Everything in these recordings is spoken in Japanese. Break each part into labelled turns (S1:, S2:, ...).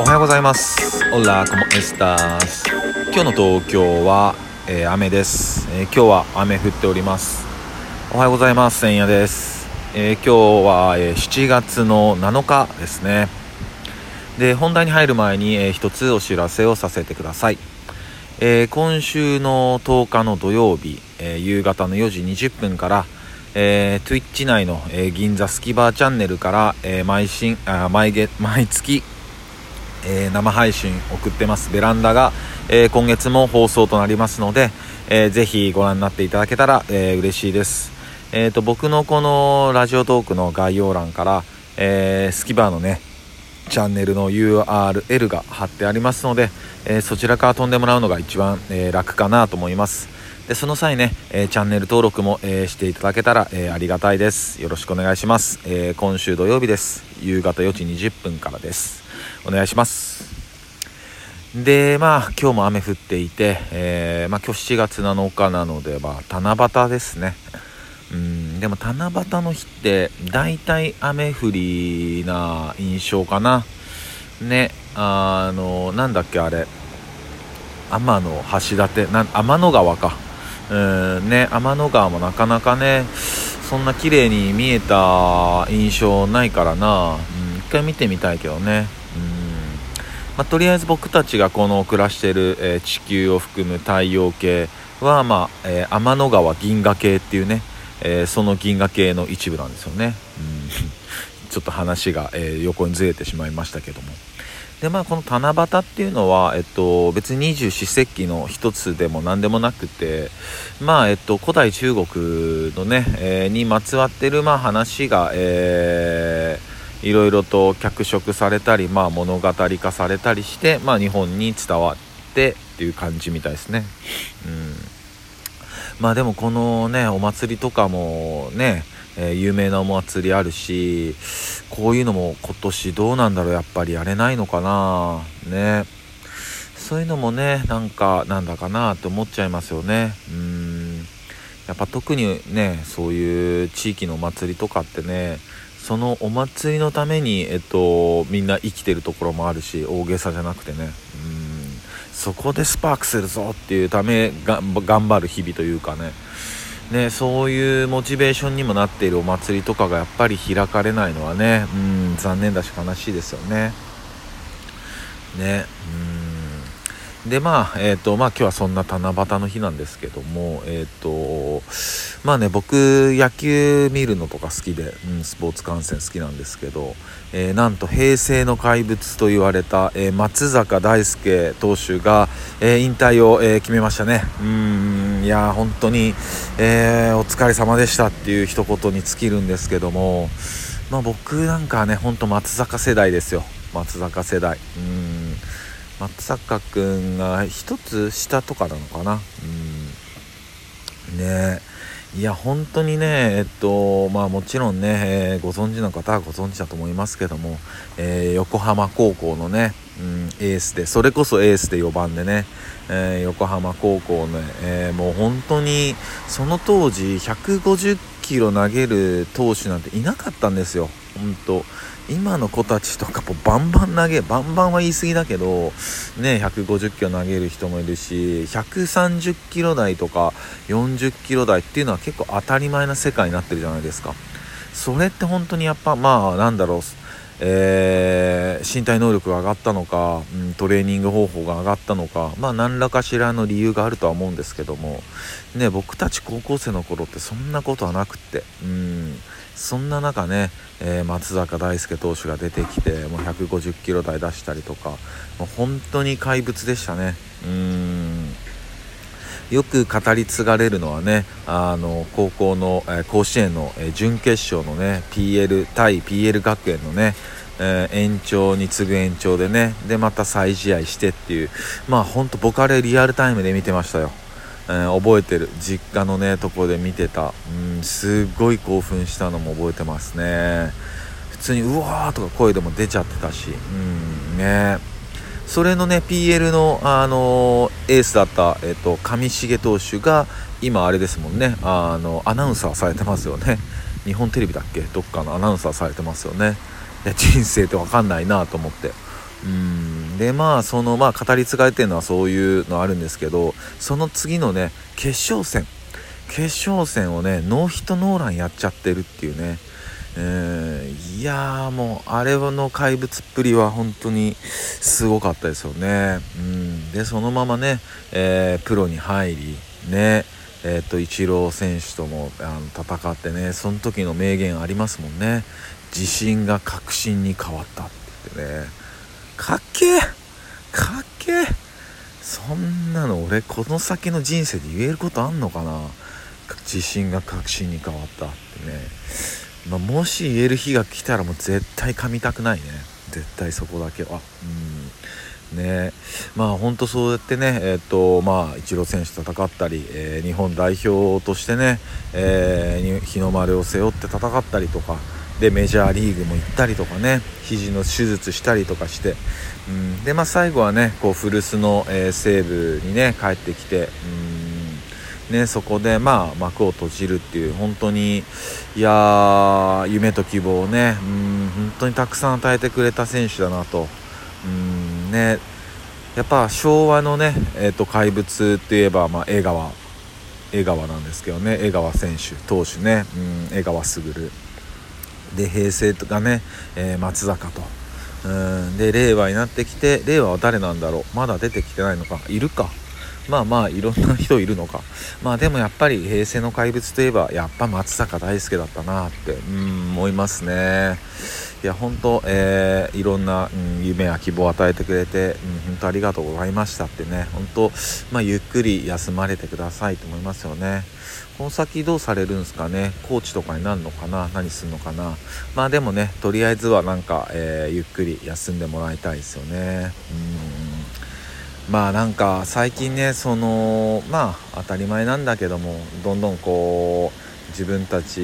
S1: おはようございます。オラコモエスタス今日の東京は、えー、雨です、えー、今日は雨降っております。おはようございます千夜です、えー、今日は、え7月の7日ですね。で本題に入る前に、えー、一つお知らせをさせてください。えー、今週の10日の土曜日、えー、夕方の4時20分から、えー、Twitch 内の、えー、銀座スキバーチャンネルから、えー、毎新あ毎月毎月、えー、生配信送ってます。ベランダが、えー、今月も放送となりますので、えー、ぜひご覧になっていただけたら、えー、嬉しいです、えーと、僕のこのラジオトークの概要欄から、え、スキバーのねチャンネルの URL が貼ってありますので、え、そちらから飛んでもらうのが一番、えー、楽かなと思います。でその際ね、え、チャンネル登録も、えしていただけたら、えありがたいです。よろしくお願いします、え今週土曜日です。夕方4時20分からです。お願いします。でまあ今日も雨降っていて、えまあ、今日7月7日なので、まあ、七夕ですね。うんでも七夕の日って大体雨降りな印象かな。ねあのなんだっけあれ。天の橋立な天の川か。うんね天の川もなかなかねそんな綺麗に見えた印象ないからな、うん、一回見てみたいけどね、まあ、とりあえず僕たちがこの暮らしてる、えー、地球を含む太陽系は、まあえー、天の川銀河系っていうね、えー、その銀河系の一部なんですよね、うん、ちょっと話が、え横にずれてしまいましたけども。でまあこの七夕っていうのは、えっと、別に二十四節気の一つでも何でもなくてまあえっと古代中国のね、えー、にまつわってるまあ話が、えー、いろいろと脚色されたり、まあ、物語化されたりして、まあ、日本に伝わってっていう感じみたいですね。うん。まあでもこのねお祭りとかもねえー、有名なお祭りあるしこういうのも今年どうなんだろうやっぱりやれないのかな。ね。そういうのもねなんかなんだかなって思っちゃいますよね。うん。やっぱ特にねそういう地域のお祭りとかってねそのお祭りのために、えっと、みんな生きてるところもあるし大げさじゃなくてねうんそこでスパークするぞっていうためが頑張る日々というかねね、そういうモチベーションにもなっているお祭りとかがやっぱり開かれないのはね、うん、残念だし悲しいですよね。ね、うん。で、まあ、えっ、ー、と、まあ今日はそんな七夕の日なんですけども、えっ、ー、と、まあね、僕、野球見るのとか好きで、うん、スポーツ観戦好きなんですけど、えー、なんと平成の怪物と言われた、え松坂大輔投手が、え引退を、え決めましたね。うんいや本当に、え、お疲れ様でしたっていう一言に尽きるんですけども、まあ、僕なんかねほんと松坂世代ですよ。松坂世代。うん。松坂君が1つ下とかなのかな？うん。ね。いや本当にねえっとまあもちろんね、えー、ご存知の方はご存知だと思いますけども、えー、横浜高校のね、うん、エースでそれこそエースで4番でねえー、横浜高校ね、え、もう本当にその当時150キロ投げる投手なんていなかったんですよ、本当。今の子たちとかもバンバン投げバンバンは言い過ぎだけど、ね、150キロ投げる人もいるし130キロ台とか40キロ台っていうのは結構当たり前な世界になってるじゃないですか。それって本当にやっぱまあなんだろうえー、身体能力が上がったのか、うん、トレーニング方法が上がったのか、まあ、何らかしらの理由があるとは思うんですけども、ね、僕たち高校生の頃ってそんなことはなくって、うん、そんな中ね、えー、松坂大輔投手が出てきてもう150キロ台出したりとかもう本当に怪物でしたね。うんよく語り継がれるのはねあの高校の、え、甲子園の、え、準決勝のね PL 対 PL 学園のねえー、延長に次ぐ延長でねでまた再試合してっていうまあほんと僕あれリアルタイムで見てましたよ、えー、覚えてる。実家のねとこで見てた。うんすっごい興奮したのも覚えてますね。普通にうわーとか声でも出ちゃってたし。うんね。それのね PL の、あの、エースだった、えーと、上重投手が今あれですもんねあのアナウンサーされてますよね。日本テレビだっけ？どっかのアナウンサーされてますよね。いや人生って分かんないなと思って。うん。でまあそのまあ語り継がれてるのはそういうのあるんですけどその次のね決勝戦。決勝戦をねノーヒットノーランやっちゃってるっていうね。えー、いやもうあれの怪物っぷりは本当にすごかったですよね。うん、でそのままね、えー、プロに入りねえーと、イチロー選手ともあの戦ってねその時の名言ありますもんね。自信が確信に変わったって言ってね。かっけえ！かっけえ！そんなの俺この先の人生で言えることあんのかな？自信が確信に変わったってね、まあ、もし言える日が来たらもう絶対噛みたくないね。絶対そこだけは。うん。ね。まあ本当そうやってねえっ、とまあイチロー選手と戦ったり、えー、日本代表としてね、えー、日の丸を背負って戦ったりとかでメジャーリーグも行ったりとかね肘の手術したりとかして、うん、でまあ最後はねこう古巣の、えー、西武にね帰ってきて、うん。ね、そこでまあ幕を閉じるっていう本当にいや夢と希望をね、うん、本当にたくさん与えてくれた選手だなと、うんね、やっぱ昭和のね、えーと、怪物といえば、まあ、江川江川なんですけどね江川選手投手ね、うん、江川卓。で平成とかね、えー、松坂と。うんで令和になってきて令和は誰なんだろう？まだ出てきてないのか？いるか？まあまあいろんな人いるのか。まあでもやっぱり平成の怪物といえばやっぱ松坂大輔だったなってうん思いますね。いや本当、えー、いろんな、うん、夢や希望を与えてくれて、うん、本当ありがとうございましたってね。本当、まあ、ゆっくり休まれてくださいと思いますよね。この先どうされるんですかね？コーチとかになるのかな？何するのかな？まあでもねとりあえずはなんか、えー、ゆっくり休んでもらいたいですよね。うん。まあなんか最近ねそのまあ当たり前なんだけどもどんどんこう自分たち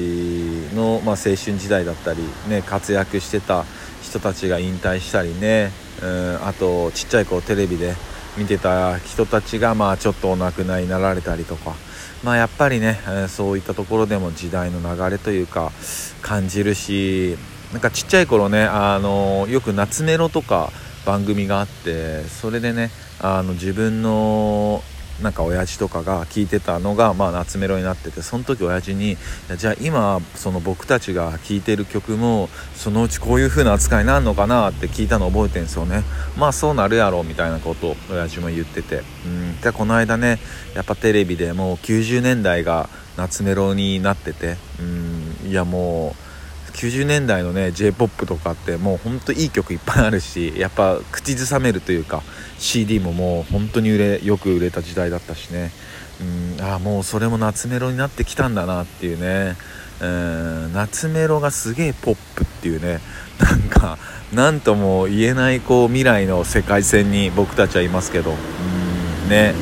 S1: の、まあ、青春時代だったり、ね、活躍してた人たちが引退したりね、うん、あとちっちゃい頃テレビで見てた人たちが、まあ、ちょっとお亡くなりになられたりとか、まあ、やっぱりね、そういったところでも時代の流れというか感じるしなんかちっちゃい頃ねあのよく夏メロとか番組があってそれでねあの自分のなんか親父とかが聞いてたのが、まあ、夏メロになっててその時親父にじゃあ今その僕たちが聴いてる曲もそのうちこういう風な扱いになるのかなって聞いたの覚えてんすよね。まあそうなるやろみたいなことを親父も言ってて。うん。でこの間ねやっぱテレビでもう90年代が夏メロになってて。うん。いやもう90年代のね j p o p とかってもうほんといい曲いっぱいあるしやっぱ口ずさめるというか CD ももう本当に売れよく売れた時代だったしね。うんあもうそれも夏メロになってきたんだなっていうね。うん夏メロがすげえポップっていうね。なんか何とも言えないこう未来の世界線に僕たちはいますけど。うんね。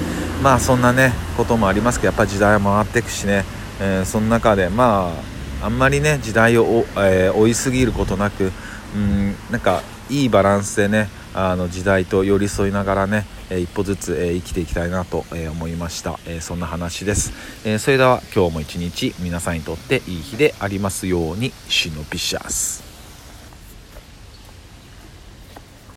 S1: まあそんなねこともありますけどやっぱ時代は回っていくしね、えー、その中でまああんまりね時代を、えー、追いすぎることなくうんなんかいいバランスでねあの時代と寄り添いながらね、え一歩ずつ、え生きていきたいなと、え思いました、えそんな話です、えそれでは今日も一日皆さんにとっていい日でありますようにシノピシャス